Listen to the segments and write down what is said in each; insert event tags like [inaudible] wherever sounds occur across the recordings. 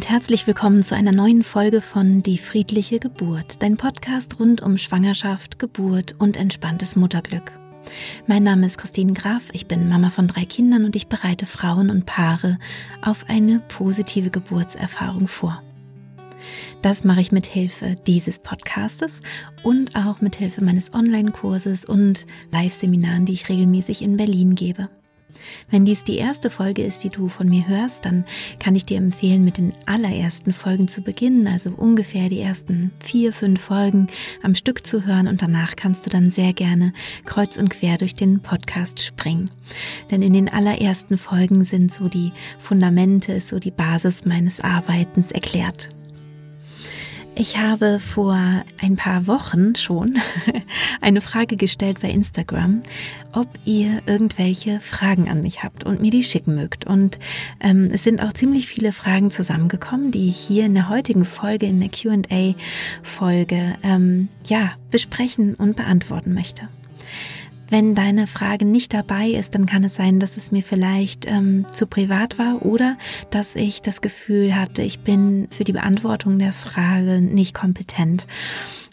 und herzlich willkommen zu einer neuen Folge von Die friedliche Geburt, dein Podcast rund um Schwangerschaft, Geburt und entspanntes Mutterglück. Mein Name ist Christine Graf, ich bin Mama von drei Kindern und ich bereite Frauen und Paare auf eine positive Geburtserfahrung vor. Das mache ich mit Hilfe dieses Podcastes und auch mit Hilfe meines Online-Kurses und Live-Seminaren, die ich regelmäßig in Berlin gebe. Wenn dies die erste Folge ist, die du von mir hörst, dann kann ich dir empfehlen, mit den allerersten Folgen zu beginnen, also ungefähr die ersten vier, fünf Folgen am Stück zu hören und danach kannst du dann sehr gerne kreuz und quer durch den Podcast springen. Denn in den allerersten Folgen sind so die Fundamente, so die Basis meines Arbeitens erklärt. Ich habe vor ein paar Wochen schon [laughs] eine Frage gestellt bei Instagram, ob ihr irgendwelche Fragen an mich habt und mir die schicken mögt. Und ähm, es sind auch ziemlich viele Fragen zusammengekommen, die ich hier in der heutigen Folge, in der QA-Folge, ähm, ja, besprechen und beantworten möchte. Wenn deine Frage nicht dabei ist, dann kann es sein, dass es mir vielleicht ähm, zu privat war oder dass ich das Gefühl hatte, ich bin für die Beantwortung der Frage nicht kompetent.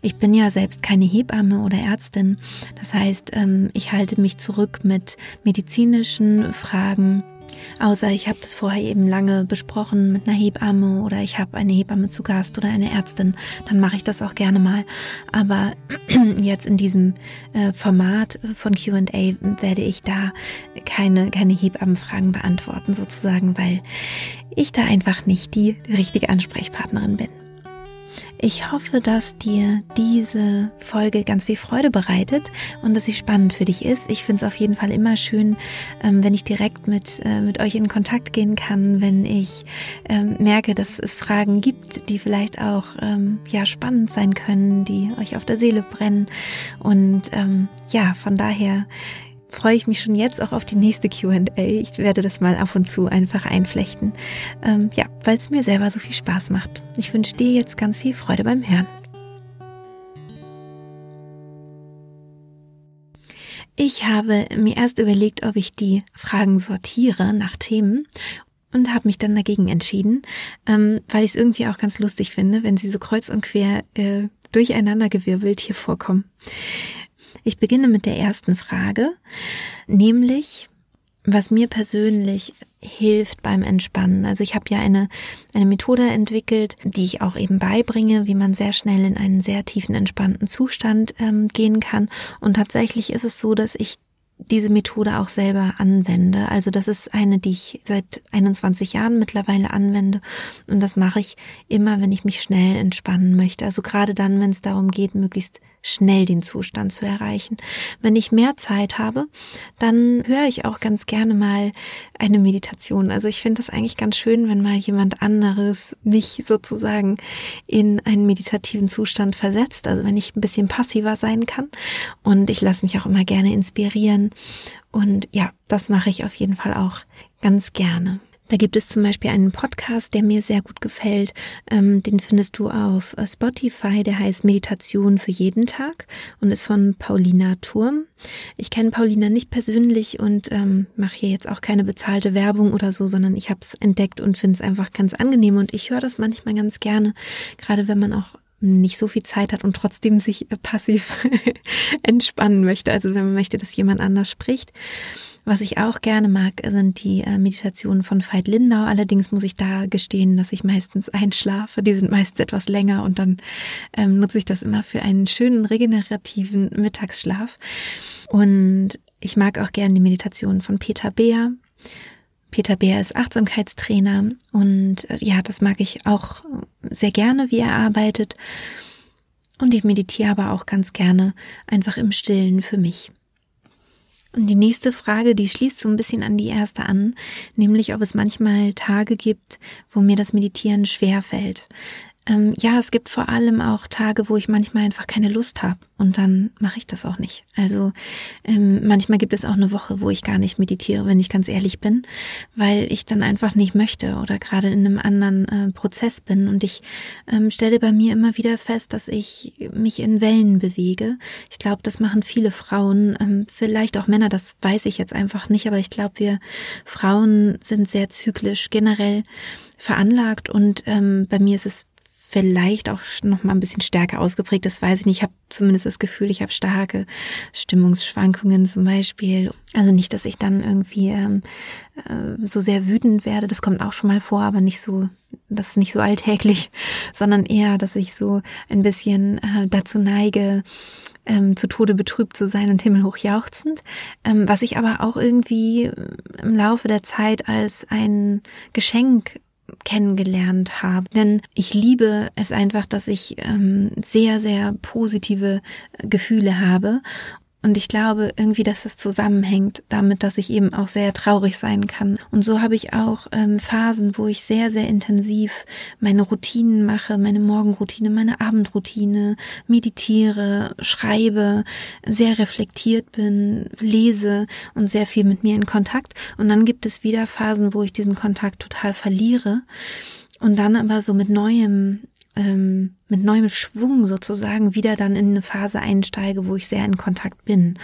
Ich bin ja selbst keine Hebamme oder Ärztin. Das heißt, ähm, ich halte mich zurück mit medizinischen Fragen Außer ich habe das vorher eben lange besprochen mit einer Hebamme oder ich habe eine Hebamme zu Gast oder eine Ärztin, dann mache ich das auch gerne mal. Aber [clears throat] jetzt in diesem äh, Format von QA werde ich da keine, keine Hebammenfragen beantworten, sozusagen, weil ich da einfach nicht die richtige Ansprechpartnerin bin. Ich hoffe, dass dir diese Folge ganz viel Freude bereitet und dass sie spannend für dich ist. Ich finde es auf jeden Fall immer schön, ähm, wenn ich direkt mit, äh, mit euch in Kontakt gehen kann, wenn ich ähm, merke, dass es Fragen gibt, die vielleicht auch ähm, ja spannend sein können, die euch auf der Seele brennen. Und ja, von daher freue ich mich schon jetzt auch auf die nächste QA. Ich werde das mal ab und zu einfach einflechten. Ähm, ja, weil es mir selber so viel Spaß macht. Ich wünsche dir jetzt ganz viel Freude beim Hören. Ich habe mir erst überlegt, ob ich die Fragen sortiere nach Themen und habe mich dann dagegen entschieden, ähm, weil ich es irgendwie auch ganz lustig finde, wenn sie so kreuz und quer äh, durcheinandergewirbelt hier vorkommen. Ich beginne mit der ersten Frage, nämlich was mir persönlich hilft beim Entspannen. Also ich habe ja eine, eine Methode entwickelt, die ich auch eben beibringe, wie man sehr schnell in einen sehr tiefen, entspannten Zustand ähm, gehen kann. Und tatsächlich ist es so, dass ich diese Methode auch selber anwende. Also das ist eine, die ich seit 21 Jahren mittlerweile anwende. Und das mache ich immer, wenn ich mich schnell entspannen möchte. Also gerade dann, wenn es darum geht, möglichst schnell den Zustand zu erreichen. Wenn ich mehr Zeit habe, dann höre ich auch ganz gerne mal eine Meditation. Also ich finde das eigentlich ganz schön, wenn mal jemand anderes mich sozusagen in einen meditativen Zustand versetzt. Also wenn ich ein bisschen passiver sein kann. Und ich lasse mich auch immer gerne inspirieren. Und ja, das mache ich auf jeden Fall auch ganz gerne. Da gibt es zum Beispiel einen Podcast, der mir sehr gut gefällt. Ähm, den findest du auf äh, Spotify. Der heißt Meditation für jeden Tag und ist von Paulina Turm. Ich kenne Paulina nicht persönlich und ähm, mache hier jetzt auch keine bezahlte Werbung oder so, sondern ich habe es entdeckt und finde es einfach ganz angenehm. Und ich höre das manchmal ganz gerne, gerade wenn man auch nicht so viel Zeit hat und trotzdem sich äh, passiv [laughs] entspannen möchte. Also wenn man möchte, dass jemand anders spricht. Was ich auch gerne mag, sind die äh, Meditationen von Veit Lindau. Allerdings muss ich da gestehen, dass ich meistens einschlafe. Die sind meistens etwas länger und dann ähm, nutze ich das immer für einen schönen regenerativen Mittagsschlaf. Und ich mag auch gerne die Meditationen von Peter Beer. Peter Beer ist Achtsamkeitstrainer und äh, ja, das mag ich auch sehr gerne, wie er arbeitet. Und ich meditiere aber auch ganz gerne einfach im Stillen für mich. Und die nächste Frage, die schließt so ein bisschen an die erste an, nämlich ob es manchmal Tage gibt, wo mir das Meditieren schwer fällt. Ähm, ja, es gibt vor allem auch Tage, wo ich manchmal einfach keine Lust habe und dann mache ich das auch nicht. Also ähm, manchmal gibt es auch eine Woche, wo ich gar nicht meditiere, wenn ich ganz ehrlich bin, weil ich dann einfach nicht möchte oder gerade in einem anderen äh, Prozess bin. Und ich ähm, stelle bei mir immer wieder fest, dass ich mich in Wellen bewege. Ich glaube, das machen viele Frauen, ähm, vielleicht auch Männer, das weiß ich jetzt einfach nicht, aber ich glaube, wir Frauen sind sehr zyklisch generell veranlagt und ähm, bei mir ist es vielleicht auch noch mal ein bisschen stärker ausgeprägt. Das weiß ich nicht. Ich habe zumindest das Gefühl, ich habe starke Stimmungsschwankungen zum Beispiel. Also nicht, dass ich dann irgendwie ähm, äh, so sehr wütend werde. Das kommt auch schon mal vor, aber nicht so, das ist nicht so alltäglich, [laughs] sondern eher, dass ich so ein bisschen äh, dazu neige, ähm, zu Tode betrübt zu sein und himmelhoch jauchzend, ähm, was ich aber auch irgendwie im Laufe der Zeit als ein Geschenk kennengelernt habe. Denn ich liebe es einfach, dass ich ähm, sehr, sehr positive Gefühle habe und ich glaube irgendwie, dass das zusammenhängt damit, dass ich eben auch sehr traurig sein kann. Und so habe ich auch ähm, Phasen, wo ich sehr, sehr intensiv meine Routinen mache, meine Morgenroutine, meine Abendroutine, meditiere, schreibe, sehr reflektiert bin, lese und sehr viel mit mir in Kontakt. Und dann gibt es wieder Phasen, wo ich diesen Kontakt total verliere und dann aber so mit neuem ähm, mit neuem Schwung sozusagen wieder dann in eine Phase einsteige, wo ich sehr in Kontakt bin.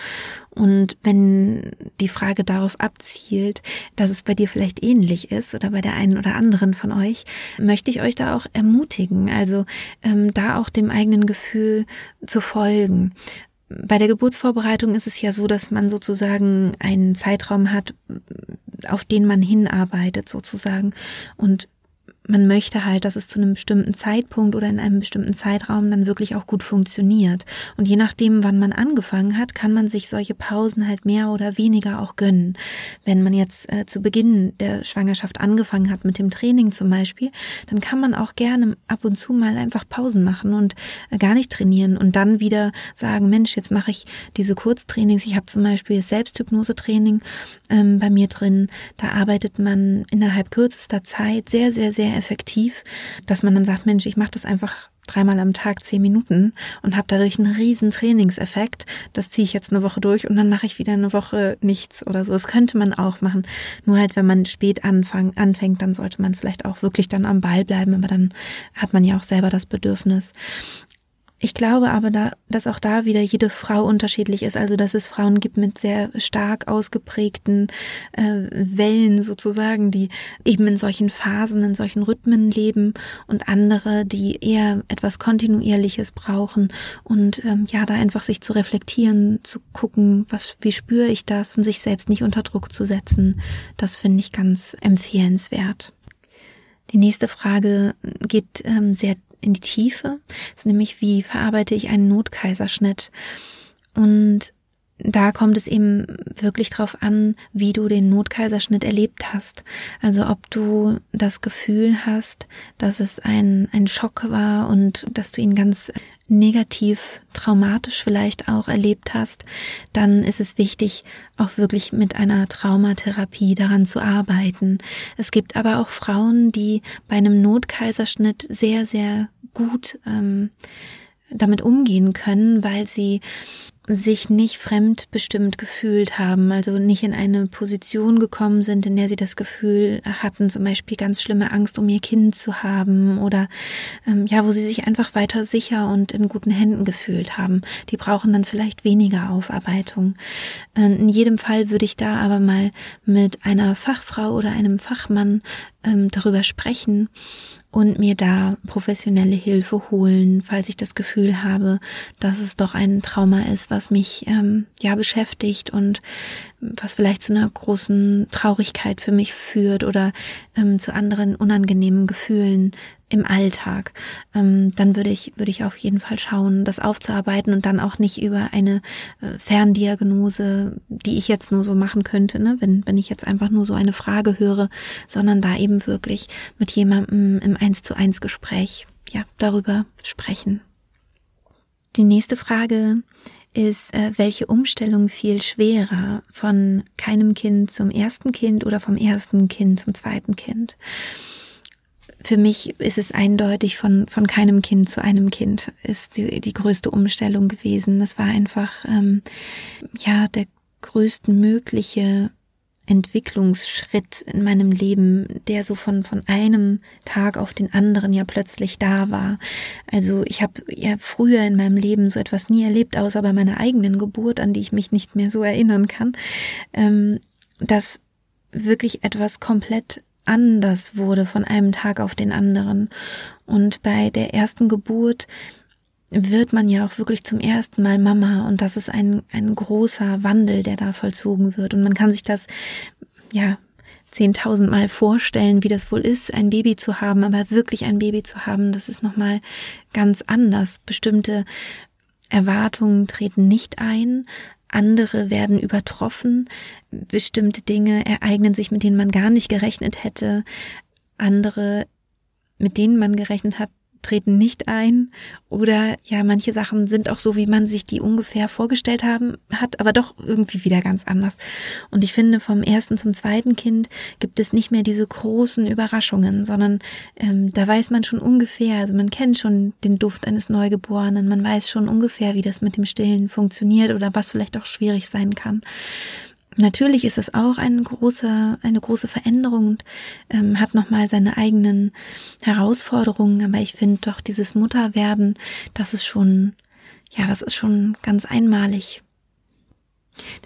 Und wenn die Frage darauf abzielt, dass es bei dir vielleicht ähnlich ist oder bei der einen oder anderen von euch, möchte ich euch da auch ermutigen, also ähm, da auch dem eigenen Gefühl zu folgen bei der Geburtsvorbereitung ist es ja so, dass man sozusagen einen Zeitraum hat, auf den man hinarbeitet sozusagen. Und man möchte halt, dass es zu einem bestimmten Zeitpunkt oder in einem bestimmten Zeitraum dann wirklich auch gut funktioniert. Und je nachdem, wann man angefangen hat, kann man sich solche Pausen halt mehr oder weniger auch gönnen. Wenn man jetzt äh, zu Beginn der Schwangerschaft angefangen hat mit dem Training zum Beispiel, dann kann man auch gerne ab und zu mal einfach Pausen machen und äh, gar nicht trainieren und dann wieder sagen, Mensch, jetzt mache ich diese Kurztrainings. Ich habe zum Beispiel Selbsthypnose-Training ähm, bei mir drin. Da arbeitet man innerhalb kürzester Zeit sehr, sehr, sehr effektiv, dass man dann sagt, Mensch, ich mache das einfach dreimal am Tag zehn Minuten und habe dadurch einen riesen Trainingseffekt. Das ziehe ich jetzt eine Woche durch und dann mache ich wieder eine Woche nichts oder so. Das könnte man auch machen. Nur halt, wenn man spät anfang, anfängt, dann sollte man vielleicht auch wirklich dann am Ball bleiben, aber dann hat man ja auch selber das Bedürfnis. Ich glaube aber, da, dass auch da wieder jede Frau unterschiedlich ist. Also, dass es Frauen gibt mit sehr stark ausgeprägten äh, Wellen sozusagen, die eben in solchen Phasen, in solchen Rhythmen leben und andere, die eher etwas Kontinuierliches brauchen und ähm, ja, da einfach sich zu reflektieren, zu gucken, was, wie spüre ich das und sich selbst nicht unter Druck zu setzen. Das finde ich ganz empfehlenswert. Die nächste Frage geht ähm, sehr in die Tiefe. Das ist nämlich, wie verarbeite ich einen Notkaiserschnitt? Und da kommt es eben wirklich drauf an, wie du den Notkaiserschnitt erlebt hast. Also ob du das Gefühl hast, dass es ein, ein Schock war und dass du ihn ganz negativ, traumatisch vielleicht auch erlebt hast, dann ist es wichtig, auch wirklich mit einer Traumatherapie daran zu arbeiten. Es gibt aber auch Frauen, die bei einem Notkaiserschnitt sehr, sehr gut ähm, damit umgehen können, weil sie sich nicht fremdbestimmt gefühlt haben, also nicht in eine Position gekommen sind, in der sie das Gefühl hatten, zum Beispiel ganz schlimme Angst um ihr Kind zu haben oder ähm, ja, wo sie sich einfach weiter sicher und in guten Händen gefühlt haben. Die brauchen dann vielleicht weniger Aufarbeitung. In jedem Fall würde ich da aber mal mit einer Fachfrau oder einem Fachmann ähm, darüber sprechen und mir da professionelle Hilfe holen, falls ich das Gefühl habe, dass es doch ein Trauma ist, was mich ähm, ja beschäftigt und was vielleicht zu einer großen Traurigkeit für mich führt oder ähm, zu anderen unangenehmen Gefühlen im Alltag, ähm, dann würde ich, würde ich auf jeden Fall schauen, das aufzuarbeiten und dann auch nicht über eine äh, Ferndiagnose, die ich jetzt nur so machen könnte, ne, wenn, wenn ich jetzt einfach nur so eine Frage höre, sondern da eben wirklich mit jemandem im eins zu eins Gespräch, ja, darüber sprechen. Die nächste Frage ist, äh, welche Umstellung viel schwerer von keinem Kind zum ersten Kind oder vom ersten Kind zum zweiten Kind? Für mich ist es eindeutig von, von keinem Kind zu einem Kind ist die, die größte Umstellung gewesen. Das war einfach, ähm, ja, der größtmögliche Entwicklungsschritt in meinem Leben, der so von, von einem Tag auf den anderen ja plötzlich da war. Also ich habe ja früher in meinem Leben so etwas nie erlebt, außer bei meiner eigenen Geburt, an die ich mich nicht mehr so erinnern kann, ähm, dass wirklich etwas komplett anders wurde von einem Tag auf den anderen. Und bei der ersten Geburt wird man ja auch wirklich zum ersten Mal Mama und das ist ein, ein großer Wandel, der da vollzogen wird. Und man kann sich das, ja, zehntausendmal vorstellen, wie das wohl ist, ein Baby zu haben, aber wirklich ein Baby zu haben, das ist nochmal ganz anders. Bestimmte Erwartungen treten nicht ein, andere werden übertroffen, bestimmte Dinge ereignen sich, mit denen man gar nicht gerechnet hätte, andere, mit denen man gerechnet hat, treten nicht ein oder ja, manche Sachen sind auch so, wie man sich die ungefähr vorgestellt haben hat, aber doch irgendwie wieder ganz anders. Und ich finde, vom ersten zum zweiten Kind gibt es nicht mehr diese großen Überraschungen, sondern ähm, da weiß man schon ungefähr, also man kennt schon den Duft eines Neugeborenen, man weiß schon ungefähr, wie das mit dem Stillen funktioniert oder was vielleicht auch schwierig sein kann. Natürlich ist es auch eine große, eine große Veränderung und ähm, hat nochmal seine eigenen Herausforderungen, aber ich finde doch dieses Mutterwerden, das ist schon, ja, das ist schon ganz einmalig.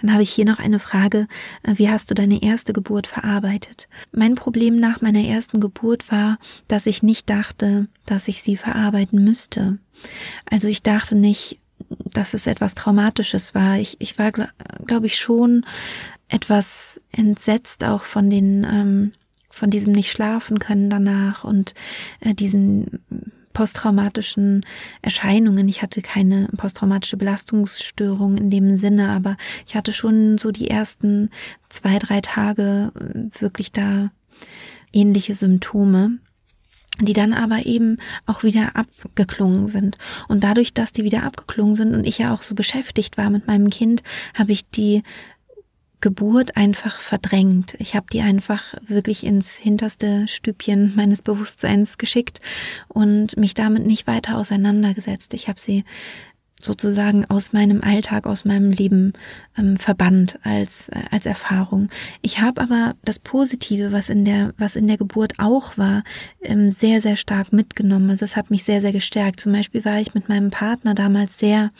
Dann habe ich hier noch eine Frage. Äh, wie hast du deine erste Geburt verarbeitet? Mein Problem nach meiner ersten Geburt war, dass ich nicht dachte, dass ich sie verarbeiten müsste. Also ich dachte nicht, dass es etwas Traumatisches war. Ich, ich war, glaube ich, schon etwas entsetzt auch von den, ähm, von diesem nicht schlafen können danach und äh, diesen posttraumatischen Erscheinungen. Ich hatte keine posttraumatische Belastungsstörung in dem Sinne, aber ich hatte schon so die ersten zwei, drei Tage äh, wirklich da ähnliche Symptome die dann aber eben auch wieder abgeklungen sind. Und dadurch, dass die wieder abgeklungen sind und ich ja auch so beschäftigt war mit meinem Kind, habe ich die Geburt einfach verdrängt. Ich habe die einfach wirklich ins hinterste Stübchen meines Bewusstseins geschickt und mich damit nicht weiter auseinandergesetzt. Ich habe sie sozusagen aus meinem Alltag, aus meinem Leben ähm, verbannt als äh, als Erfahrung. Ich habe aber das Positive, was in der was in der Geburt auch war, ähm, sehr sehr stark mitgenommen. Also es hat mich sehr sehr gestärkt. Zum Beispiel war ich mit meinem Partner damals sehr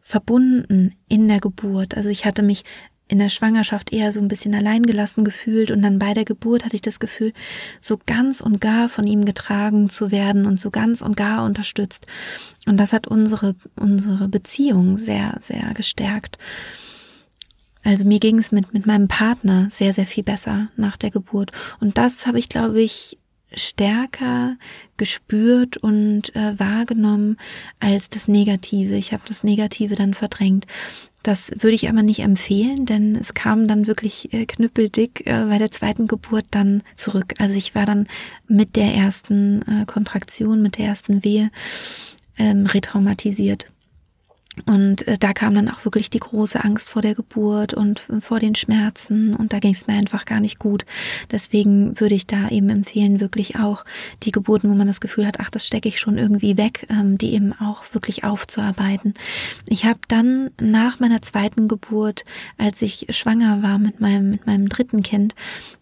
verbunden in der Geburt. Also ich hatte mich in der Schwangerschaft eher so ein bisschen alleingelassen gefühlt und dann bei der Geburt hatte ich das Gefühl, so ganz und gar von ihm getragen zu werden und so ganz und gar unterstützt. Und das hat unsere, unsere Beziehung sehr, sehr gestärkt. Also mir ging es mit, mit meinem Partner sehr, sehr viel besser nach der Geburt. Und das habe ich, glaube ich, stärker gespürt und äh, wahrgenommen als das Negative. Ich habe das Negative dann verdrängt. Das würde ich aber nicht empfehlen, denn es kam dann wirklich äh, knüppeldick äh, bei der zweiten Geburt dann zurück. Also ich war dann mit der ersten äh, Kontraktion, mit der ersten Wehe ähm, retraumatisiert. Und äh, da kam dann auch wirklich die große Angst vor der Geburt und äh, vor den Schmerzen und da ging es mir einfach gar nicht gut. Deswegen würde ich da eben empfehlen, wirklich auch die Geburten, wo man das Gefühl hat, ach, das stecke ich schon irgendwie weg, ähm, die eben auch wirklich aufzuarbeiten. Ich habe dann nach meiner zweiten Geburt, als ich schwanger war mit meinem mit meinem dritten Kind,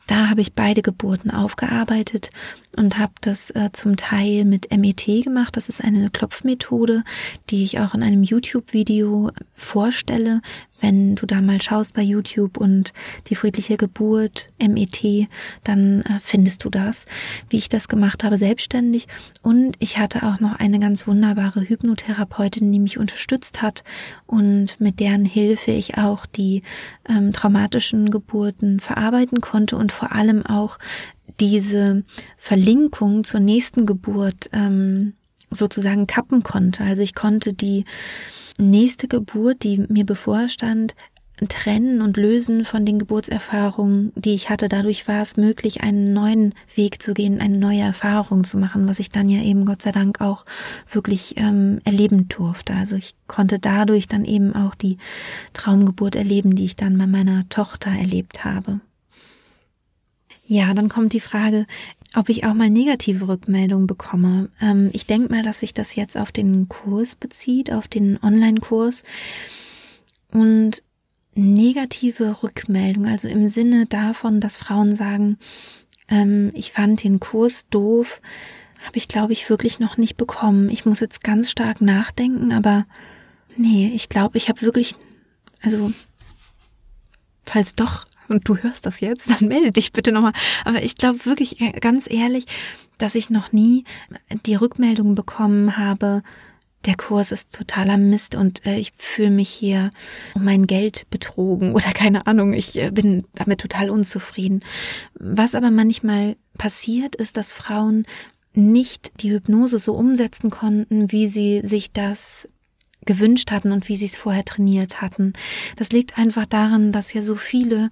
da habe ich beide Geburten aufgearbeitet und habe das äh, zum Teil mit MET gemacht. Das ist eine Klopfmethode, die ich auch in einem YouTube-Video vorstelle. Wenn du da mal schaust bei YouTube und die friedliche Geburt, MET, dann äh, findest du das, wie ich das gemacht habe, selbstständig. Und ich hatte auch noch eine ganz wunderbare Hypnotherapeutin, die mich unterstützt hat und mit deren Hilfe ich auch die ähm, traumatischen Geburten verarbeiten konnte und vor allem auch diese Verlinkung zur nächsten Geburt ähm, sozusagen kappen konnte. Also ich konnte die nächste Geburt, die mir bevorstand, trennen und lösen von den Geburtserfahrungen, die ich hatte. Dadurch war es möglich, einen neuen Weg zu gehen, eine neue Erfahrung zu machen, was ich dann ja eben Gott sei Dank auch wirklich ähm, erleben durfte. Also ich konnte dadurch dann eben auch die Traumgeburt erleben, die ich dann bei meiner Tochter erlebt habe. Ja, dann kommt die Frage, ob ich auch mal negative Rückmeldungen bekomme. Ähm, ich denke mal, dass sich das jetzt auf den Kurs bezieht, auf den Online-Kurs. Und negative Rückmeldung, also im Sinne davon, dass Frauen sagen, ähm, ich fand den Kurs doof, habe ich, glaube ich, wirklich noch nicht bekommen. Ich muss jetzt ganz stark nachdenken, aber nee, ich glaube, ich habe wirklich, also falls doch und du hörst das jetzt, dann melde dich bitte nochmal. Aber ich glaube wirklich ganz ehrlich, dass ich noch nie die Rückmeldung bekommen habe, der Kurs ist totaler Mist und äh, ich fühle mich hier um mein Geld betrogen oder keine Ahnung, ich äh, bin damit total unzufrieden. Was aber manchmal passiert, ist, dass Frauen nicht die Hypnose so umsetzen konnten, wie sie sich das gewünscht hatten und wie sie es vorher trainiert hatten. Das liegt einfach daran, dass ja so viele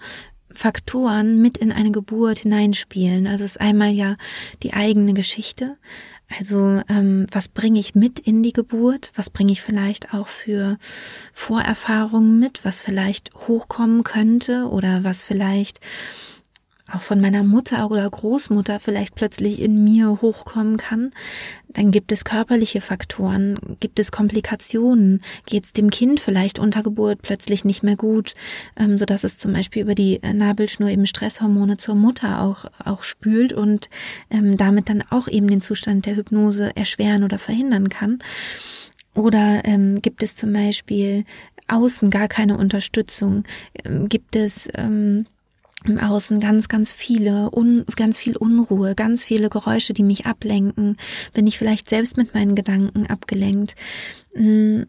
Faktoren mit in eine Geburt hineinspielen. Also es ist einmal ja die eigene Geschichte. Also ähm, was bringe ich mit in die Geburt? Was bringe ich vielleicht auch für Vorerfahrungen mit, was vielleicht hochkommen könnte oder was vielleicht auch von meiner Mutter oder Großmutter vielleicht plötzlich in mir hochkommen kann. Dann gibt es körperliche Faktoren, gibt es Komplikationen, geht es dem Kind vielleicht unter Geburt plötzlich nicht mehr gut, ähm, so dass es zum Beispiel über die Nabelschnur eben Stresshormone zur Mutter auch auch spült und ähm, damit dann auch eben den Zustand der Hypnose erschweren oder verhindern kann. Oder ähm, gibt es zum Beispiel außen gar keine Unterstützung? Ähm, gibt es ähm, im Außen ganz, ganz viele, un, ganz viel Unruhe, ganz viele Geräusche, die mich ablenken. Bin ich vielleicht selbst mit meinen Gedanken abgelenkt? Hm,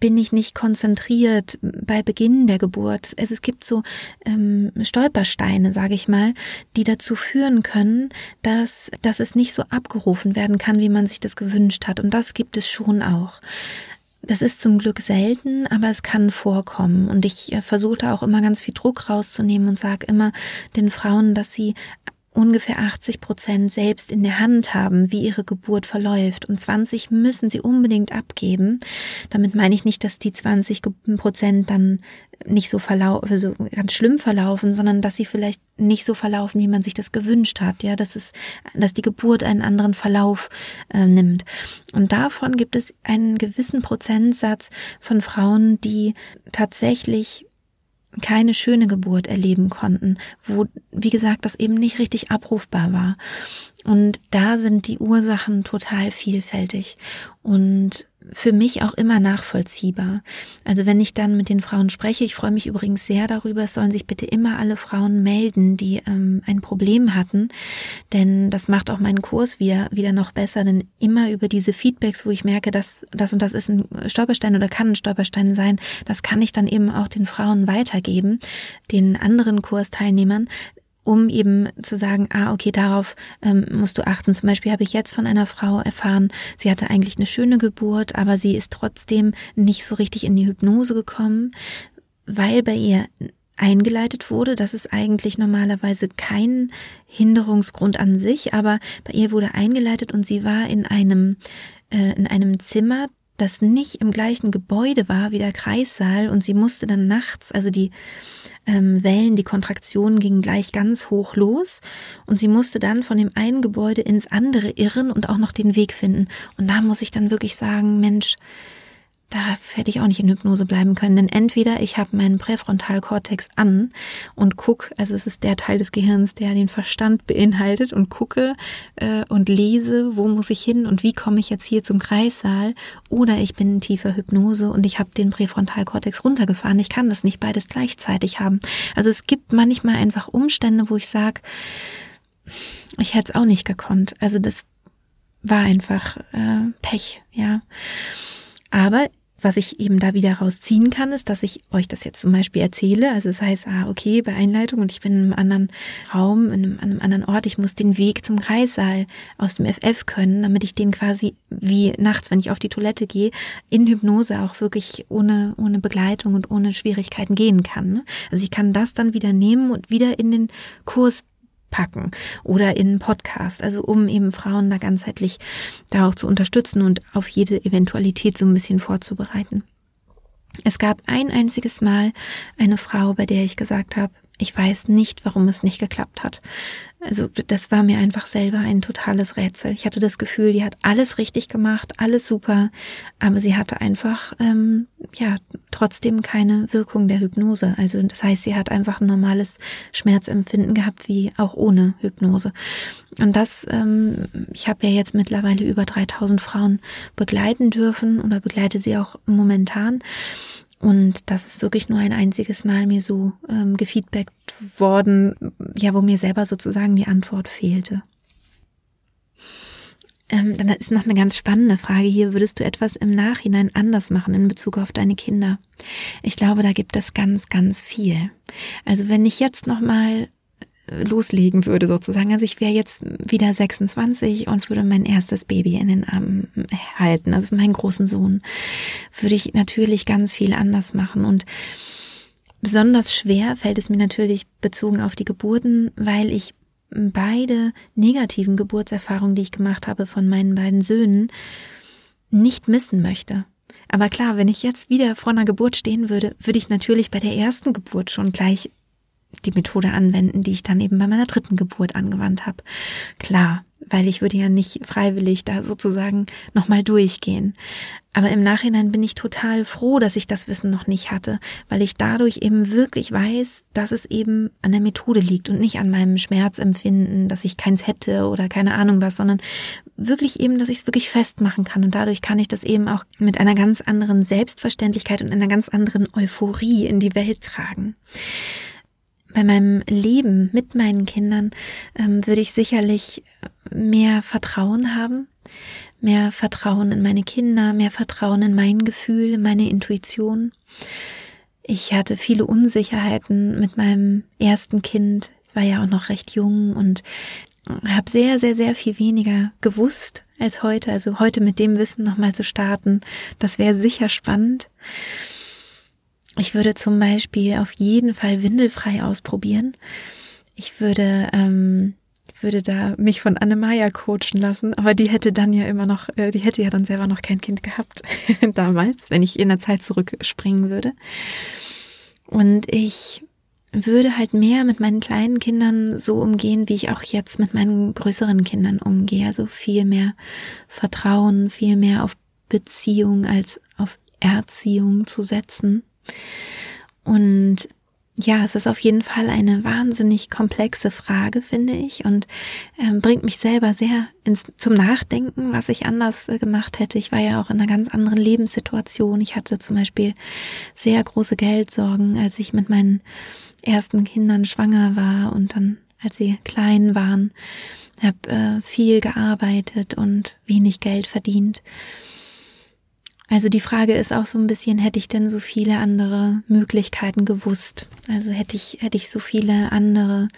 bin ich nicht konzentriert bei Beginn der Geburt? Also es gibt so ähm, Stolpersteine, sage ich mal, die dazu führen können, dass, dass es nicht so abgerufen werden kann, wie man sich das gewünscht hat. Und das gibt es schon auch. Das ist zum Glück selten, aber es kann vorkommen. Und ich äh, versuche da auch immer ganz viel Druck rauszunehmen und sage immer den Frauen, dass sie ungefähr 80 Prozent selbst in der Hand haben, wie ihre Geburt verläuft. Und 20 müssen sie unbedingt abgeben. Damit meine ich nicht, dass die 20 Prozent dann nicht so verlaufen, also ganz schlimm verlaufen, sondern dass sie vielleicht nicht so verlaufen, wie man sich das gewünscht hat. Ja, dass es, dass die Geburt einen anderen Verlauf äh, nimmt. Und davon gibt es einen gewissen Prozentsatz von Frauen, die tatsächlich keine schöne Geburt erleben konnten, wo, wie gesagt, das eben nicht richtig abrufbar war. Und da sind die Ursachen total vielfältig. Und für mich auch immer nachvollziehbar. Also wenn ich dann mit den Frauen spreche, ich freue mich übrigens sehr darüber, es sollen sich bitte immer alle Frauen melden, die ähm, ein Problem hatten, denn das macht auch meinen Kurs wieder, wieder noch besser, denn immer über diese Feedbacks, wo ich merke, dass das und das ist ein Stolperstein oder kann ein Stolperstein sein, das kann ich dann eben auch den Frauen weitergeben, den anderen Kursteilnehmern, um eben zu sagen, ah, okay, darauf ähm, musst du achten. Zum Beispiel habe ich jetzt von einer Frau erfahren, sie hatte eigentlich eine schöne Geburt, aber sie ist trotzdem nicht so richtig in die Hypnose gekommen, weil bei ihr eingeleitet wurde. Das ist eigentlich normalerweise kein Hinderungsgrund an sich, aber bei ihr wurde eingeleitet und sie war in einem äh, in einem Zimmer, das nicht im gleichen Gebäude war wie der Kreissaal und sie musste dann nachts, also die ähm, Wellen, die Kontraktionen gingen gleich ganz hoch los und sie musste dann von dem einen Gebäude ins andere irren und auch noch den Weg finden. Und da muss ich dann wirklich sagen, Mensch, da hätte ich auch nicht in Hypnose bleiben können. Denn entweder ich habe meinen Präfrontalkortex an und guck, also es ist der Teil des Gehirns, der den Verstand beinhaltet und gucke äh, und lese, wo muss ich hin und wie komme ich jetzt hier zum Kreissaal. Oder ich bin in tiefer Hypnose und ich habe den Präfrontalkortex runtergefahren. Ich kann das nicht beides gleichzeitig haben. Also es gibt manchmal einfach Umstände, wo ich sage, ich hätte es auch nicht gekonnt. Also das war einfach äh, Pech, ja. Aber was ich eben da wieder rausziehen kann, ist, dass ich euch das jetzt zum Beispiel erzähle. Also es das heißt, ah, okay, bei Einleitung und ich bin in einem anderen Raum, in einem, an einem anderen Ort. Ich muss den Weg zum Kreissaal aus dem FF können, damit ich den quasi wie nachts, wenn ich auf die Toilette gehe, in Hypnose auch wirklich ohne, ohne Begleitung und ohne Schwierigkeiten gehen kann. Ne? Also ich kann das dann wieder nehmen und wieder in den Kurs packen oder in einen Podcast, also um eben Frauen da ganzheitlich da auch zu unterstützen und auf jede Eventualität so ein bisschen vorzubereiten. Es gab ein einziges Mal eine Frau, bei der ich gesagt habe, ich weiß nicht, warum es nicht geklappt hat. Also das war mir einfach selber ein totales Rätsel. Ich hatte das Gefühl, die hat alles richtig gemacht, alles super, aber sie hatte einfach ähm, ja trotzdem keine Wirkung der Hypnose. Also das heißt, sie hat einfach ein normales Schmerzempfinden gehabt, wie auch ohne Hypnose. Und das, ähm, ich habe ja jetzt mittlerweile über 3000 Frauen begleiten dürfen oder begleite sie auch momentan. Und das ist wirklich nur ein einziges Mal mir so ähm, gefeedbackt worden, ja, wo mir selber sozusagen die Antwort fehlte. Ähm, dann ist noch eine ganz spannende Frage hier. Würdest du etwas im Nachhinein anders machen in Bezug auf deine Kinder? Ich glaube, da gibt es ganz, ganz viel. Also wenn ich jetzt noch mal loslegen würde sozusagen. Also ich wäre jetzt wieder 26 und würde mein erstes Baby in den Armen halten, also meinen großen Sohn, würde ich natürlich ganz viel anders machen und besonders schwer fällt es mir natürlich bezogen auf die Geburten, weil ich beide negativen Geburtserfahrungen, die ich gemacht habe von meinen beiden Söhnen, nicht missen möchte. Aber klar, wenn ich jetzt wieder vor einer Geburt stehen würde, würde ich natürlich bei der ersten Geburt schon gleich die Methode anwenden, die ich dann eben bei meiner dritten Geburt angewandt habe. Klar, weil ich würde ja nicht freiwillig da sozusagen nochmal durchgehen. Aber im Nachhinein bin ich total froh, dass ich das Wissen noch nicht hatte, weil ich dadurch eben wirklich weiß, dass es eben an der Methode liegt und nicht an meinem Schmerzempfinden, dass ich keins hätte oder keine Ahnung was, sondern wirklich eben, dass ich es wirklich festmachen kann. Und dadurch kann ich das eben auch mit einer ganz anderen Selbstverständlichkeit und einer ganz anderen Euphorie in die Welt tragen bei meinem Leben mit meinen Kindern ähm, würde ich sicherlich mehr Vertrauen haben, mehr Vertrauen in meine Kinder, mehr Vertrauen in mein Gefühl, in meine Intuition. Ich hatte viele Unsicherheiten mit meinem ersten Kind, ich war ja auch noch recht jung und habe sehr, sehr, sehr viel weniger gewusst als heute. Also heute mit dem Wissen nochmal zu starten, das wäre sicher spannend. Ich würde zum Beispiel auf jeden Fall windelfrei ausprobieren. Ich würde, ähm, würde da mich von Annemaya coachen lassen, aber die hätte dann ja immer noch, äh, die hätte ja dann selber noch kein Kind gehabt [laughs] damals, wenn ich in der Zeit zurückspringen würde. Und ich würde halt mehr mit meinen kleinen Kindern so umgehen, wie ich auch jetzt mit meinen größeren Kindern umgehe. Also viel mehr Vertrauen, viel mehr auf Beziehung als auf Erziehung zu setzen. Und ja, es ist auf jeden Fall eine wahnsinnig komplexe Frage, finde ich, und ähm, bringt mich selber sehr ins, zum Nachdenken, was ich anders äh, gemacht hätte. Ich war ja auch in einer ganz anderen Lebenssituation. Ich hatte zum Beispiel sehr große Geldsorgen, als ich mit meinen ersten Kindern schwanger war und dann, als sie klein waren, habe äh, viel gearbeitet und wenig Geld verdient. Also die Frage ist auch so ein bisschen, hätte ich denn so viele andere Möglichkeiten gewusst? Also hätte ich, hätte ich so viele andere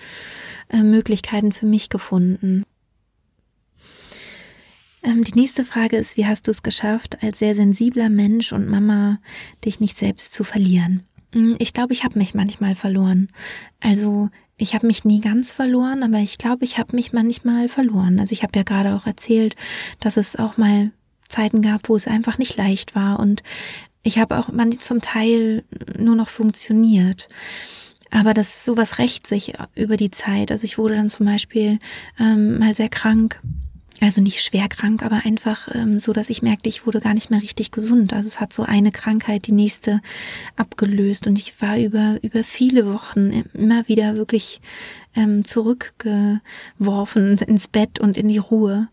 äh, Möglichkeiten für mich gefunden? Ähm, die nächste Frage ist, wie hast du es geschafft, als sehr sensibler Mensch und Mama dich nicht selbst zu verlieren? Hm, ich glaube, ich habe mich manchmal verloren. Also ich habe mich nie ganz verloren, aber ich glaube, ich habe mich manchmal verloren. Also ich habe ja gerade auch erzählt, dass es auch mal Zeiten gab, wo es einfach nicht leicht war und ich habe auch man zum Teil nur noch funktioniert. Aber das sowas rächt sich über die Zeit. Also ich wurde dann zum Beispiel ähm, mal sehr krank. Also nicht schwer krank, aber einfach ähm, so, dass ich merkte, ich wurde gar nicht mehr richtig gesund. Also es hat so eine Krankheit die nächste abgelöst und ich war über über viele Wochen immer wieder wirklich ähm, zurückgeworfen ins Bett und in die Ruhe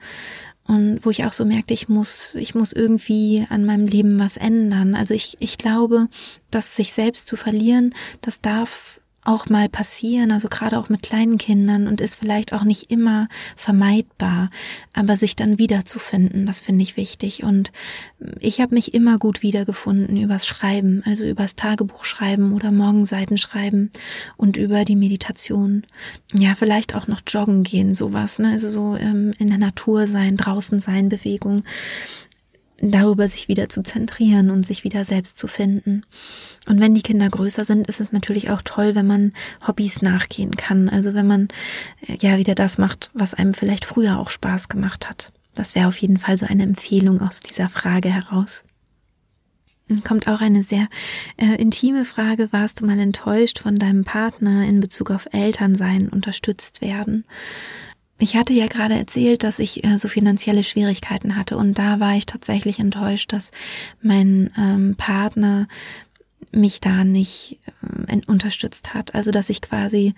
und wo ich auch so merkte, ich muss, ich muss irgendwie an meinem Leben was ändern. Also ich, ich glaube, dass sich selbst zu verlieren, das darf auch mal passieren, also gerade auch mit kleinen Kindern und ist vielleicht auch nicht immer vermeidbar, aber sich dann wiederzufinden, das finde ich wichtig und ich habe mich immer gut wiedergefunden übers Schreiben, also übers Tagebuch schreiben oder Morgenseiten schreiben und über die Meditation. Ja, vielleicht auch noch joggen gehen, sowas, ne? Also so ähm, in der Natur sein, draußen sein, Bewegung darüber sich wieder zu zentrieren und sich wieder selbst zu finden. Und wenn die Kinder größer sind, ist es natürlich auch toll, wenn man Hobbys nachgehen kann. Also wenn man äh, ja wieder das macht, was einem vielleicht früher auch Spaß gemacht hat. Das wäre auf jeden Fall so eine Empfehlung aus dieser Frage heraus. kommt auch eine sehr äh, intime Frage. Warst du mal enttäuscht von deinem Partner in Bezug auf Elternsein, unterstützt werden? Ich hatte ja gerade erzählt, dass ich äh, so finanzielle Schwierigkeiten hatte und da war ich tatsächlich enttäuscht, dass mein ähm, Partner mich da nicht äh, unterstützt hat. Also dass ich quasi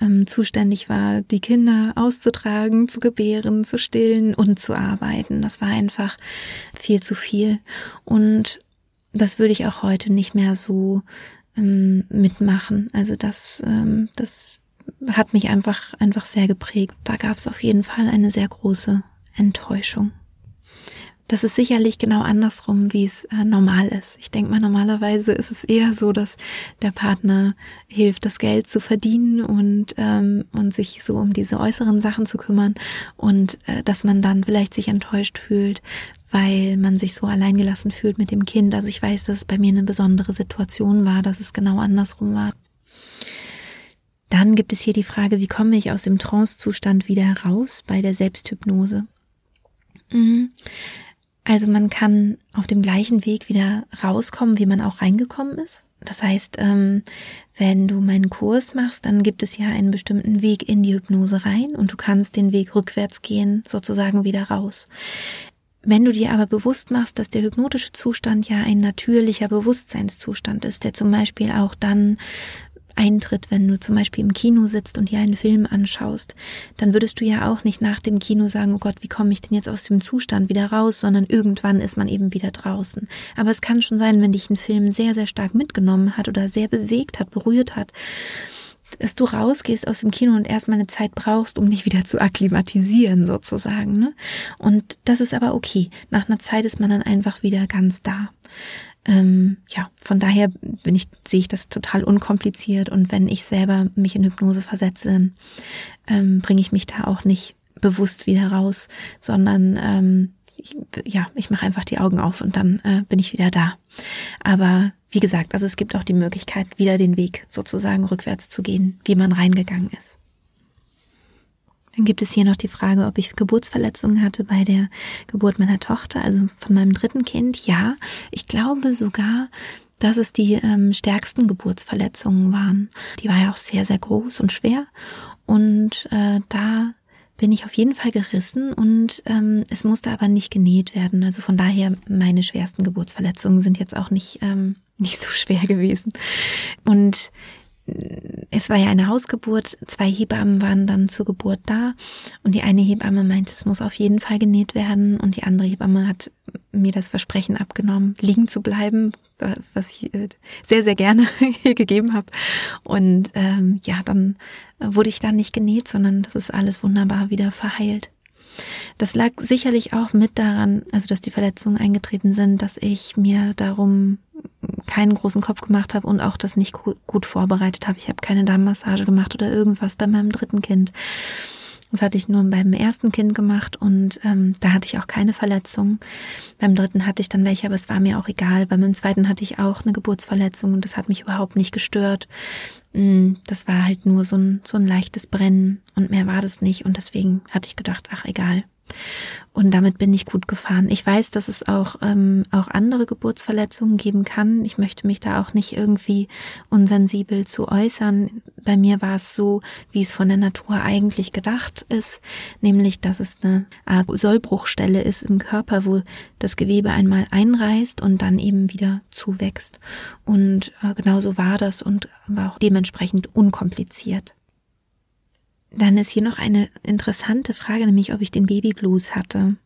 ähm, zuständig war, die Kinder auszutragen, zu gebären, zu stillen und zu arbeiten. Das war einfach viel zu viel. Und das würde ich auch heute nicht mehr so ähm, mitmachen. Also das, ähm, das hat mich einfach, einfach sehr geprägt. Da gab es auf jeden Fall eine sehr große Enttäuschung. Das ist sicherlich genau andersrum, wie es äh, normal ist. Ich denke mal, normalerweise ist es eher so, dass der Partner hilft, das Geld zu verdienen und, ähm, und sich so um diese äußeren Sachen zu kümmern und äh, dass man dann vielleicht sich enttäuscht fühlt, weil man sich so alleingelassen fühlt mit dem Kind. Also ich weiß, dass es bei mir eine besondere Situation war, dass es genau andersrum war. Dann gibt es hier die Frage, wie komme ich aus dem Trance-Zustand wieder raus bei der Selbsthypnose? Mhm. Also man kann auf dem gleichen Weg wieder rauskommen, wie man auch reingekommen ist. Das heißt, ähm, wenn du meinen Kurs machst, dann gibt es ja einen bestimmten Weg in die Hypnose rein und du kannst den Weg rückwärts gehen, sozusagen wieder raus. Wenn du dir aber bewusst machst, dass der hypnotische Zustand ja ein natürlicher Bewusstseinszustand ist, der zum Beispiel auch dann eintritt, wenn du zum Beispiel im Kino sitzt und dir einen Film anschaust, dann würdest du ja auch nicht nach dem Kino sagen, oh Gott, wie komme ich denn jetzt aus dem Zustand wieder raus, sondern irgendwann ist man eben wieder draußen. Aber es kann schon sein, wenn dich ein Film sehr, sehr stark mitgenommen hat oder sehr bewegt hat, berührt hat, dass du rausgehst aus dem Kino und erstmal eine Zeit brauchst, um dich wieder zu akklimatisieren sozusagen. Ne? Und das ist aber okay. Nach einer Zeit ist man dann einfach wieder ganz da. Ähm, ja, von daher bin ich, sehe ich das total unkompliziert und wenn ich selber mich in Hypnose versetze, ähm, bringe ich mich da auch nicht bewusst wieder raus, sondern ähm, ich, ja, ich mache einfach die Augen auf und dann äh, bin ich wieder da. Aber wie gesagt, also es gibt auch die Möglichkeit, wieder den Weg sozusagen rückwärts zu gehen, wie man reingegangen ist. Dann gibt es hier noch die Frage, ob ich Geburtsverletzungen hatte bei der Geburt meiner Tochter, also von meinem dritten Kind. Ja, ich glaube sogar, dass es die ähm, stärksten Geburtsverletzungen waren. Die war ja auch sehr, sehr groß und schwer. Und äh, da bin ich auf jeden Fall gerissen und ähm, es musste aber nicht genäht werden. Also von daher, meine schwersten Geburtsverletzungen sind jetzt auch nicht, ähm, nicht so schwer gewesen. Und es war ja eine Hausgeburt, zwei Hebammen waren dann zur Geburt da und die eine Hebamme meinte, es muss auf jeden Fall genäht werden und die andere Hebamme hat mir das Versprechen abgenommen, liegen zu bleiben, was ich äh, sehr, sehr gerne [laughs] hier gegeben habe. Und ähm, ja, dann wurde ich da nicht genäht, sondern das ist alles wunderbar wieder verheilt. Das lag sicherlich auch mit daran, also dass die Verletzungen eingetreten sind, dass ich mir darum keinen großen Kopf gemacht habe und auch das nicht gut vorbereitet habe. Ich habe keine Darmmassage gemacht oder irgendwas bei meinem dritten Kind. Das hatte ich nur beim ersten Kind gemacht und ähm, da hatte ich auch keine Verletzung. Beim dritten hatte ich dann welche, aber es war mir auch egal. Bei meinem zweiten hatte ich auch eine Geburtsverletzung und das hat mich überhaupt nicht gestört. Mm, das war halt nur so ein, so ein leichtes Brennen und mehr war das nicht und deswegen hatte ich gedacht, ach egal. Und damit bin ich gut gefahren. Ich weiß, dass es auch, ähm, auch andere Geburtsverletzungen geben kann. Ich möchte mich da auch nicht irgendwie unsensibel zu äußern. Bei mir war es so, wie es von der Natur eigentlich gedacht ist, nämlich, dass es eine Art Sollbruchstelle ist im Körper, wo das Gewebe einmal einreißt und dann eben wieder zuwächst. Und äh, genauso war das und war auch dementsprechend unkompliziert. Dann ist hier noch eine interessante Frage, nämlich ob ich den Babyblues hatte.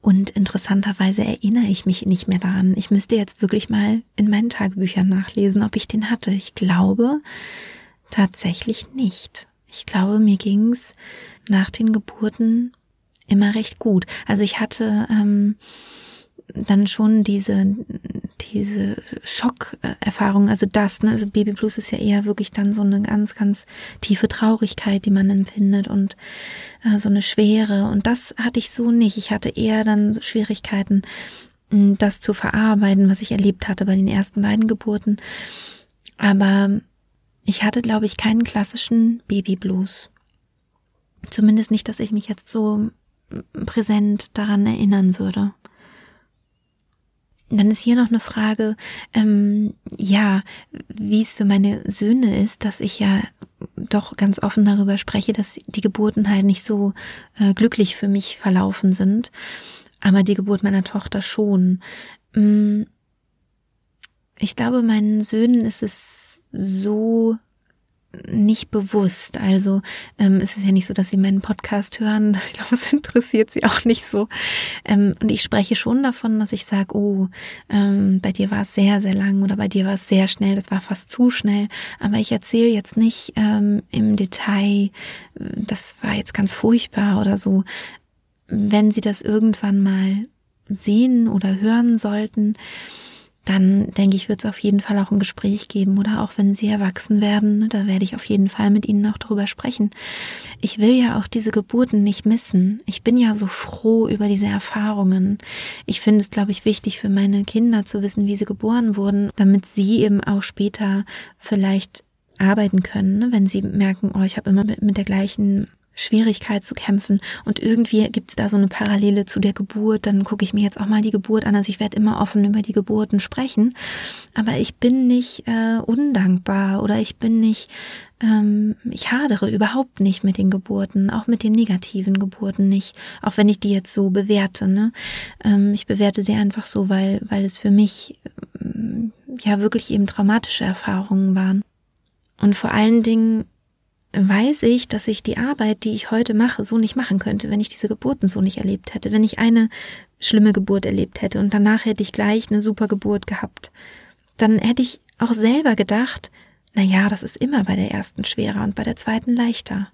Und interessanterweise erinnere ich mich nicht mehr daran. Ich müsste jetzt wirklich mal in meinen Tagebüchern nachlesen, ob ich den hatte. Ich glaube tatsächlich nicht. Ich glaube, mir ging's nach den Geburten immer recht gut. Also ich hatte ähm, dann schon diese diese Schockerfahrung, also das, ne, also Baby Blues ist ja eher wirklich dann so eine ganz, ganz tiefe Traurigkeit, die man empfindet und äh, so eine Schwere. Und das hatte ich so nicht. Ich hatte eher dann Schwierigkeiten, das zu verarbeiten, was ich erlebt hatte bei den ersten beiden Geburten. Aber ich hatte, glaube ich, keinen klassischen Baby Blues. Zumindest nicht, dass ich mich jetzt so präsent daran erinnern würde. Dann ist hier noch eine Frage, ähm, ja, wie es für meine Söhne ist, dass ich ja doch ganz offen darüber spreche, dass die Geburten halt nicht so äh, glücklich für mich verlaufen sind, aber die Geburt meiner Tochter schon. Mm, ich glaube, meinen Söhnen ist es so nicht bewusst. Also ähm, es ist ja nicht so, dass sie meinen Podcast hören. [laughs] Ich glaube, es interessiert sie auch nicht so. Ähm, und ich spreche schon davon, dass ich sage, oh, ähm, bei dir war es sehr, sehr lang oder bei dir war es sehr schnell, das war fast zu schnell. Aber ich erzähle jetzt nicht ähm, im Detail, das war jetzt ganz furchtbar oder so. Wenn sie das irgendwann mal sehen oder hören sollten, dann denke ich, wird es auf jeden Fall auch ein Gespräch geben oder auch wenn sie erwachsen werden, ne, da werde ich auf jeden Fall mit ihnen auch drüber sprechen. Ich will ja auch diese Geburten nicht missen. Ich bin ja so froh über diese Erfahrungen. Ich finde es, glaube ich, wichtig für meine Kinder zu wissen, wie sie geboren wurden, damit sie eben auch später vielleicht arbeiten können, ne, wenn sie merken, oh, ich habe immer mit der gleichen Schwierigkeit zu kämpfen. Und irgendwie gibt es da so eine Parallele zu der Geburt. Dann gucke ich mir jetzt auch mal die Geburt an. Also ich werde immer offen über die Geburten sprechen. Aber ich bin nicht äh, undankbar oder ich bin nicht, ähm, ich hadere überhaupt nicht mit den Geburten, auch mit den negativen Geburten nicht. Auch wenn ich die jetzt so bewerte. Ne? Ähm, ich bewerte sie einfach so, weil, weil es für mich ähm, ja wirklich eben traumatische Erfahrungen waren. Und vor allen Dingen weiß ich, dass ich die Arbeit, die ich heute mache, so nicht machen könnte, wenn ich diese Geburten so nicht erlebt hätte, wenn ich eine schlimme Geburt erlebt hätte und danach hätte ich gleich eine super Geburt gehabt. Dann hätte ich auch selber gedacht, na ja, das ist immer bei der ersten schwerer und bei der zweiten leichter.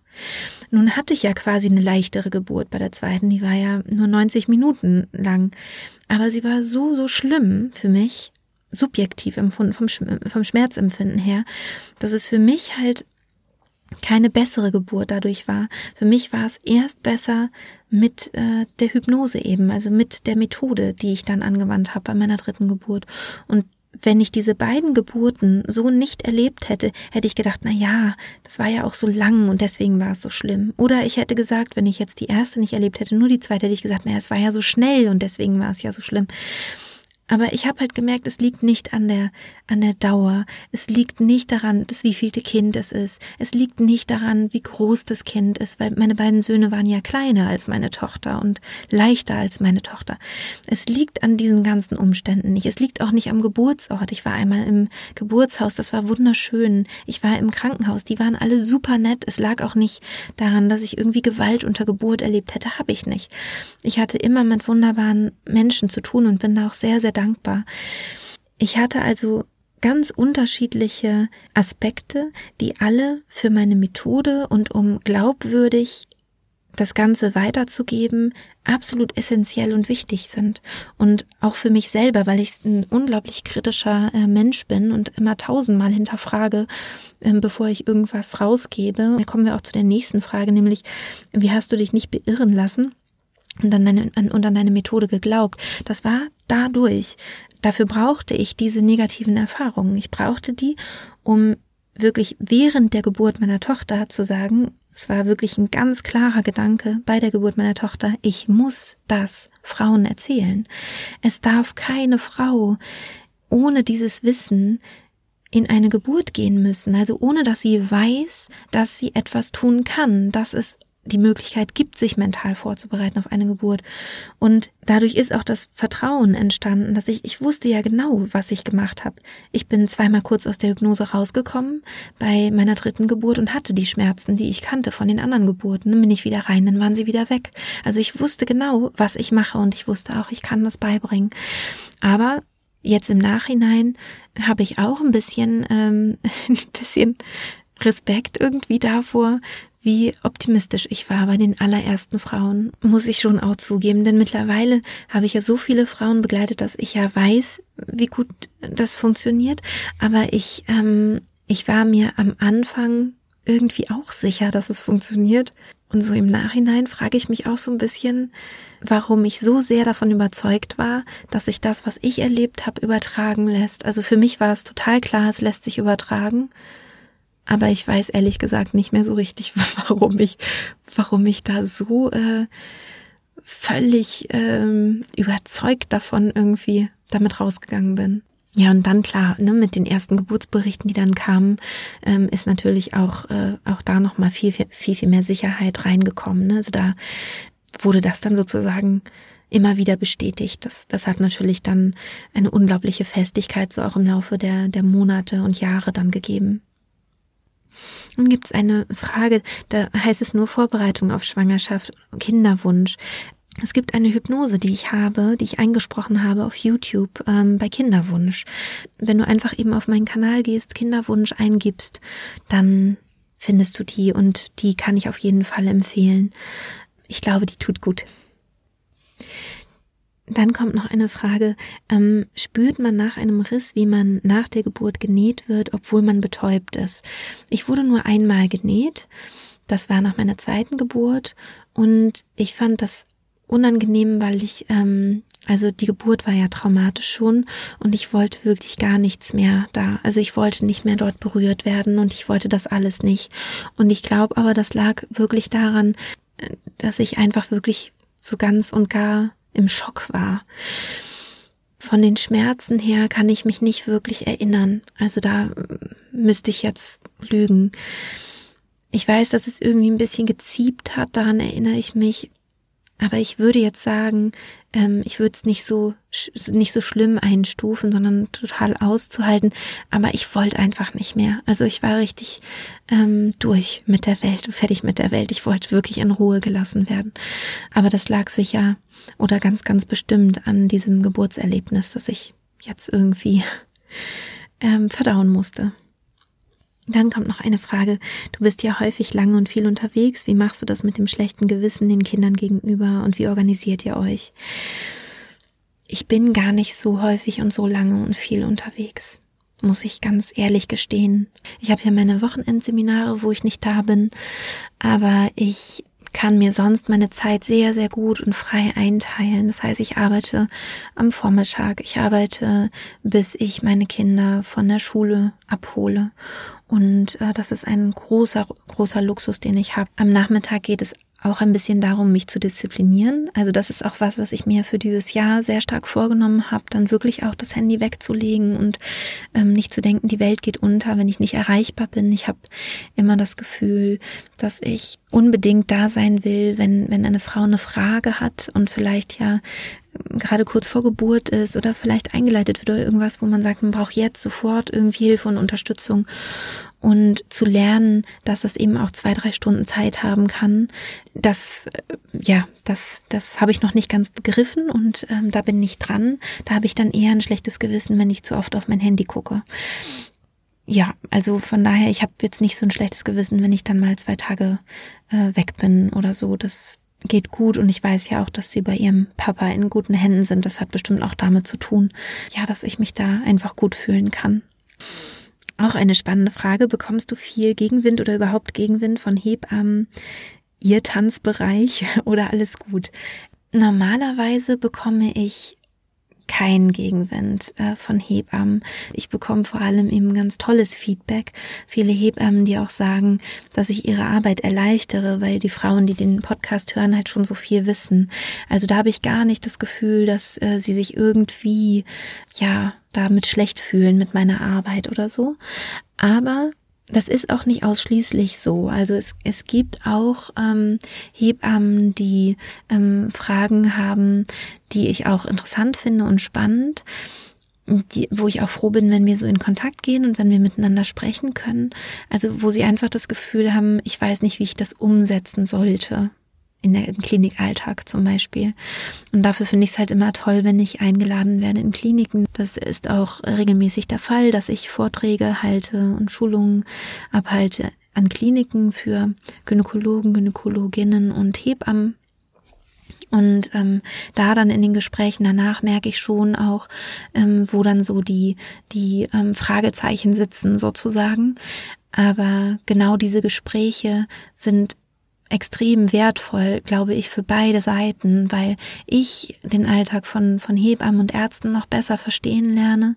Nun hatte ich ja quasi eine leichtere Geburt bei der zweiten, die war ja nur 90 Minuten lang, aber sie war so, so schlimm für mich, subjektiv empfunden, vom, vom Schmerzempfinden her, dass es für mich halt keine bessere Geburt dadurch war. Für mich war es erst besser mit äh, der Hypnose eben, also mit der Methode, die ich dann angewandt habe bei meiner dritten Geburt. Und wenn ich diese beiden Geburten so nicht erlebt hätte, hätte ich gedacht, na ja, das war ja auch so lang und deswegen war es so schlimm. Oder ich hätte gesagt, wenn ich jetzt die erste nicht erlebt hätte, nur die zweite, hätte ich gesagt, na, es war ja so schnell und deswegen war es ja so schlimm. Aber ich habe halt gemerkt, es liegt nicht an der, an der Dauer. Es liegt nicht daran, dass wie vielte Kind es ist. Es liegt nicht daran, wie groß das Kind ist, weil meine beiden Söhne waren ja kleiner als meine Tochter und leichter als meine Tochter. Es liegt an diesen ganzen Umständen nicht. Es liegt auch nicht am Geburtsort. Ich war einmal im Geburtshaus, das war wunderschön. Ich war im Krankenhaus, die waren alle super nett. Es lag auch nicht daran, dass ich irgendwie Gewalt unter Geburt erlebt hätte, habe ich nicht. Ich hatte immer mit wunderbaren Menschen zu tun und bin da auch sehr, sehr dankbar. Ich hatte also ganz unterschiedliche Aspekte, die alle für meine Methode und um glaubwürdig das Ganze weiterzugeben, absolut essentiell und wichtig sind. Und auch für mich selber, weil ich ein unglaublich kritischer äh, Mensch bin und immer tausendmal hinterfrage, äh, bevor ich irgendwas rausgebe. Da kommen wir auch zu der nächsten Frage, nämlich, wie hast du dich nicht beirren lassen? Und an deine, an, und an deine Methode geglaubt. Das war dadurch. Dafür brauchte ich diese negativen Erfahrungen. Ich brauchte die, um wirklich während der Geburt meiner Tochter zu sagen, es war wirklich ein ganz klarer Gedanke bei der Geburt meiner Tochter, ich muss das Frauen erzählen. Es darf keine Frau ohne dieses Wissen in eine Geburt gehen müssen, also ohne dass sie weiß, dass sie etwas tun kann, dass es die Möglichkeit gibt, sich mental vorzubereiten auf eine Geburt. Und dadurch ist auch das Vertrauen entstanden, dass ich, ich wusste ja genau, was ich gemacht habe. Ich bin zweimal kurz aus der Hypnose rausgekommen bei meiner dritten Geburt und hatte die Schmerzen, die ich kannte von den anderen Geburten. Dann bin ich wieder rein, dann waren sie wieder weg. Also ich wusste genau, was ich mache und ich wusste auch, ich kann das beibringen. Aber jetzt im Nachhinein habe ich auch ein bisschen, ähm, [laughs] ein bisschen Respekt irgendwie davor, wie optimistisch ich war bei den allerersten Frauen, muss ich schon auch zugeben, denn mittlerweile habe ich ja so viele Frauen begleitet, dass ich ja weiß, wie gut das funktioniert, aber ich, ähm, ich war mir am Anfang irgendwie auch sicher, dass es funktioniert. Und so im Nachhinein frage ich mich auch so ein bisschen, warum ich so sehr davon überzeugt war, dass sich das, was ich erlebt habe, übertragen lässt. Also für mich war es total klar, es lässt sich übertragen. Aber ich weiß ehrlich gesagt nicht mehr so richtig, [laughs] warum ich, warum ich da so äh, völlig ähm, überzeugt davon irgendwie damit rausgegangen bin. Ja, und dann klar, ne, mit den ersten Geburtsberichten, die dann kamen, ähm, ist natürlich auch, äh, auch da nochmal viel, viel, viel, viel mehr Sicherheit reingekommen. Ne? Also da wurde das dann sozusagen immer wieder bestätigt. Das, das hat natürlich dann eine unglaubliche Festigkeit so auch im Laufe der, der Monate und Jahre dann gegeben. Dann gibt es eine Frage, da heißt es nur Vorbereitung auf Schwangerschaft, Kinderwunsch. Es gibt eine Hypnose, die ich habe, die ich eingesprochen habe auf YouTube ähm, bei Kinderwunsch. Wenn du einfach eben auf meinen Kanal gehst, Kinderwunsch eingibst, dann findest du die und die kann ich auf jeden Fall empfehlen. Ich glaube, die tut gut. Dann kommt noch eine Frage, ähm, spürt man nach einem Riss, wie man nach der Geburt genäht wird, obwohl man betäubt ist? Ich wurde nur einmal genäht, das war nach meiner zweiten Geburt und ich fand das unangenehm, weil ich, ähm, also die Geburt war ja traumatisch schon und ich wollte wirklich gar nichts mehr da. Also ich wollte nicht mehr dort berührt werden und ich wollte das alles nicht. Und ich glaube aber, das lag wirklich daran, äh, dass ich einfach wirklich so ganz und gar im Schock war. Von den Schmerzen her kann ich mich nicht wirklich erinnern. Also da müsste ich jetzt lügen. Ich weiß, dass es irgendwie ein bisschen geziebt hat, daran erinnere ich mich. Aber ich würde jetzt sagen, ähm, ich würde es nicht so nicht so schlimm einstufen, sondern total auszuhalten. Aber ich wollte einfach nicht mehr. Also ich war richtig ähm, durch mit der Welt, fertig mit der Welt. Ich wollte wirklich in Ruhe gelassen werden. Aber das lag sicher oder ganz, ganz bestimmt an diesem Geburtserlebnis, das ich jetzt irgendwie [laughs] ähm, verdauen musste. Dann kommt noch eine Frage. Du bist ja häufig lange und viel unterwegs. Wie machst du das mit dem schlechten Gewissen den Kindern gegenüber und wie organisiert ihr euch? Ich bin gar nicht so häufig und so lange und viel unterwegs, muss ich ganz ehrlich gestehen. Ich habe ja meine Wochenendseminare, wo ich nicht da bin, aber ich kann mir sonst meine Zeit sehr, sehr gut und frei einteilen. Das heißt, ich arbeite am Vormittag, ich arbeite, bis ich meine Kinder von der Schule abhole. Und äh, das ist ein großer, großer Luxus, den ich habe. Am Nachmittag geht es auch ein bisschen darum, mich zu disziplinieren. Also das ist auch was, was ich mir für dieses Jahr sehr stark vorgenommen habe, dann wirklich auch das Handy wegzulegen und ähm, nicht zu denken, die Welt geht unter, wenn ich nicht erreichbar bin. Ich habe immer das Gefühl, dass ich unbedingt da sein will, wenn, wenn eine Frau eine Frage hat und vielleicht ja ähm, gerade kurz vor Geburt ist oder vielleicht eingeleitet wird oder irgendwas, wo man sagt, man braucht jetzt sofort irgendwie Hilfe und Unterstützung und zu lernen, dass es eben auch zwei, drei Stunden Zeit haben kann, das, äh, ja, das, das habe ich noch nicht ganz begriffen und ähm, da bin ich dran. Da habe ich dann eher ein schlechtes Gewissen, wenn ich zu oft auf mein Handy gucke. Ja, also von daher, ich habe jetzt nicht so ein schlechtes Gewissen, wenn ich dann mal zwei Tage äh, weg bin oder so. Das geht gut und ich weiß ja auch, dass sie bei ihrem Papa in guten Händen sind. Das hat bestimmt auch damit zu tun, ja, dass ich mich da einfach gut fühlen kann. Auch eine spannende Frage. Bekommst du viel Gegenwind oder überhaupt Gegenwind von Hebammen, ihr Tanzbereich [laughs] oder alles gut? Normalerweise bekomme ich keinen Gegenwind äh, von Hebammen. Ich bekomme vor allem eben ganz tolles Feedback. Viele Hebammen, die auch sagen, dass ich ihre Arbeit erleichtere, weil die Frauen, die den Podcast hören, halt schon so viel wissen. Also da habe ich gar nicht das Gefühl, dass äh, sie sich irgendwie, ja, damit schlecht fühlen mit meiner Arbeit oder so. Aber das ist auch nicht ausschließlich so. Also es, es gibt auch ähm, Hebammen, die ähm, Fragen haben, die ich auch interessant finde und spannend, die, wo ich auch froh bin, wenn wir so in Kontakt gehen und wenn wir miteinander sprechen können. Also wo sie einfach das Gefühl haben, ich weiß nicht, wie ich das umsetzen sollte in der, im Klinikalltag zum Beispiel. Und dafür finde ich es halt immer toll, wenn ich eingeladen werde in Kliniken. Das ist auch regelmäßig der Fall, dass ich Vorträge halte und Schulungen abhalte an Kliniken für Gynäkologen, Gynäkologinnen und Hebammen. Und ähm, da dann in den Gesprächen danach merke ich schon auch, ähm, wo dann so die, die ähm, Fragezeichen sitzen sozusagen. Aber genau diese Gespräche sind extrem wertvoll, glaube ich, für beide Seiten, weil ich den Alltag von, von Hebammen und Ärzten noch besser verstehen lerne.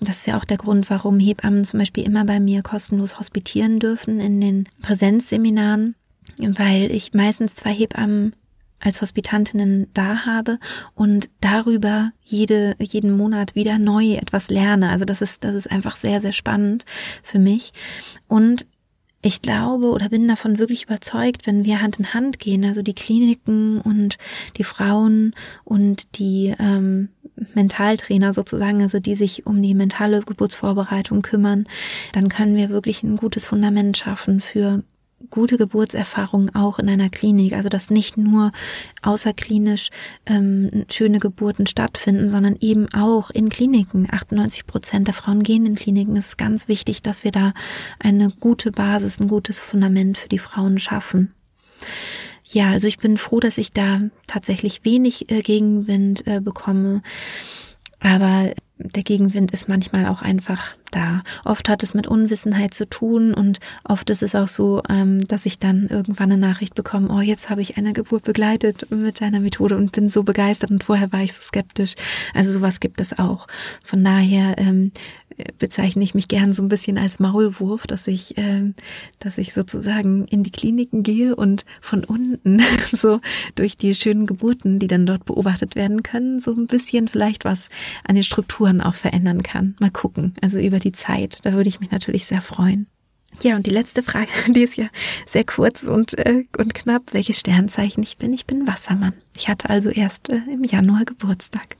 Das ist ja auch der Grund, warum Hebammen zum Beispiel immer bei mir kostenlos hospitieren dürfen in den Präsenzseminaren, weil ich meistens zwei Hebammen als Hospitantinnen da habe und darüber jede, jeden Monat wieder neu etwas lerne. Also das ist, das ist einfach sehr, sehr spannend für mich. Und ich glaube oder bin davon wirklich überzeugt, wenn wir Hand in Hand gehen, also die Kliniken und die Frauen und die ähm, Mentaltrainer sozusagen, also die sich um die mentale Geburtsvorbereitung kümmern, dann können wir wirklich ein gutes Fundament schaffen für gute Geburtserfahrungen auch in einer Klinik. Also dass nicht nur außerklinisch ähm, schöne Geburten stattfinden, sondern eben auch in Kliniken. 98 Prozent der Frauen gehen in Kliniken. Es ist ganz wichtig, dass wir da eine gute Basis, ein gutes Fundament für die Frauen schaffen. Ja, also ich bin froh, dass ich da tatsächlich wenig äh, Gegenwind äh, bekomme. Aber der Gegenwind ist manchmal auch einfach da. Oft hat es mit Unwissenheit zu tun und oft ist es auch so, ähm, dass ich dann irgendwann eine Nachricht bekomme, oh, jetzt habe ich eine Geburt begleitet mit deiner Methode und bin so begeistert und vorher war ich so skeptisch. Also sowas gibt es auch. Von daher ähm, bezeichne ich mich gern so ein bisschen als Maulwurf, dass ich, äh, dass ich sozusagen in die Kliniken gehe und von unten [laughs] so durch die schönen Geburten, die dann dort beobachtet werden können, so ein bisschen vielleicht was an den Strukturen auch verändern kann. Mal gucken. Also über die Zeit. Da würde ich mich natürlich sehr freuen. Ja, und die letzte Frage, [laughs] die ist ja sehr kurz und, äh, und knapp, welches Sternzeichen ich bin. Ich bin Wassermann. Ich hatte also erst äh, im Januar Geburtstag.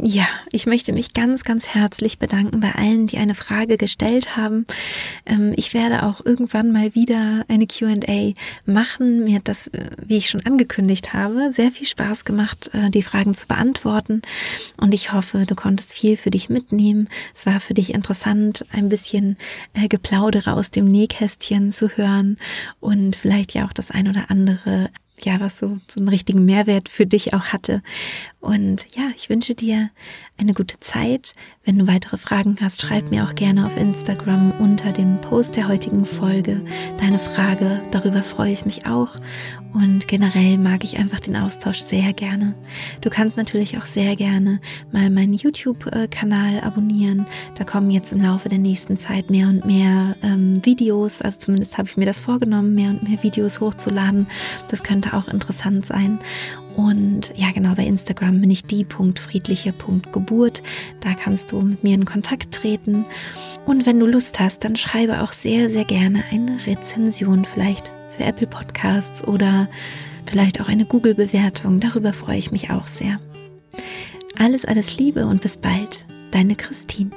Ja, ich möchte mich ganz, ganz herzlich bedanken bei allen, die eine Frage gestellt haben. Ähm, ich werde auch irgendwann mal wieder eine QA machen. Mir hat das, äh, wie ich schon angekündigt habe, sehr viel Spaß gemacht, äh, die Fragen zu beantworten. Und ich hoffe, du konntest viel für dich mitnehmen. Es war für dich interessant, ein bisschen äh, Geplaudere aus dem Nähkästchen zu hören und vielleicht ja auch das ein oder andere ja, was so, so einen richtigen Mehrwert für dich auch hatte. Und ja, ich wünsche dir eine gute Zeit. Wenn du weitere Fragen hast, schreib mir auch gerne auf Instagram unter dem Post der heutigen Folge deine Frage. Darüber freue ich mich auch. Und generell mag ich einfach den Austausch sehr gerne. Du kannst natürlich auch sehr gerne mal meinen YouTube-Kanal abonnieren. Da kommen jetzt im Laufe der nächsten Zeit mehr und mehr ähm, Videos. Also zumindest habe ich mir das vorgenommen, mehr und mehr Videos hochzuladen. Das könnte auch interessant sein. Und ja, genau, bei Instagram bin ich die.friedliche.geburt. Da kannst du mit mir in Kontakt treten. Und wenn du Lust hast, dann schreibe auch sehr, sehr gerne eine Rezension, vielleicht für Apple Podcasts oder vielleicht auch eine Google-Bewertung. Darüber freue ich mich auch sehr. Alles, alles Liebe und bis bald. Deine Christine.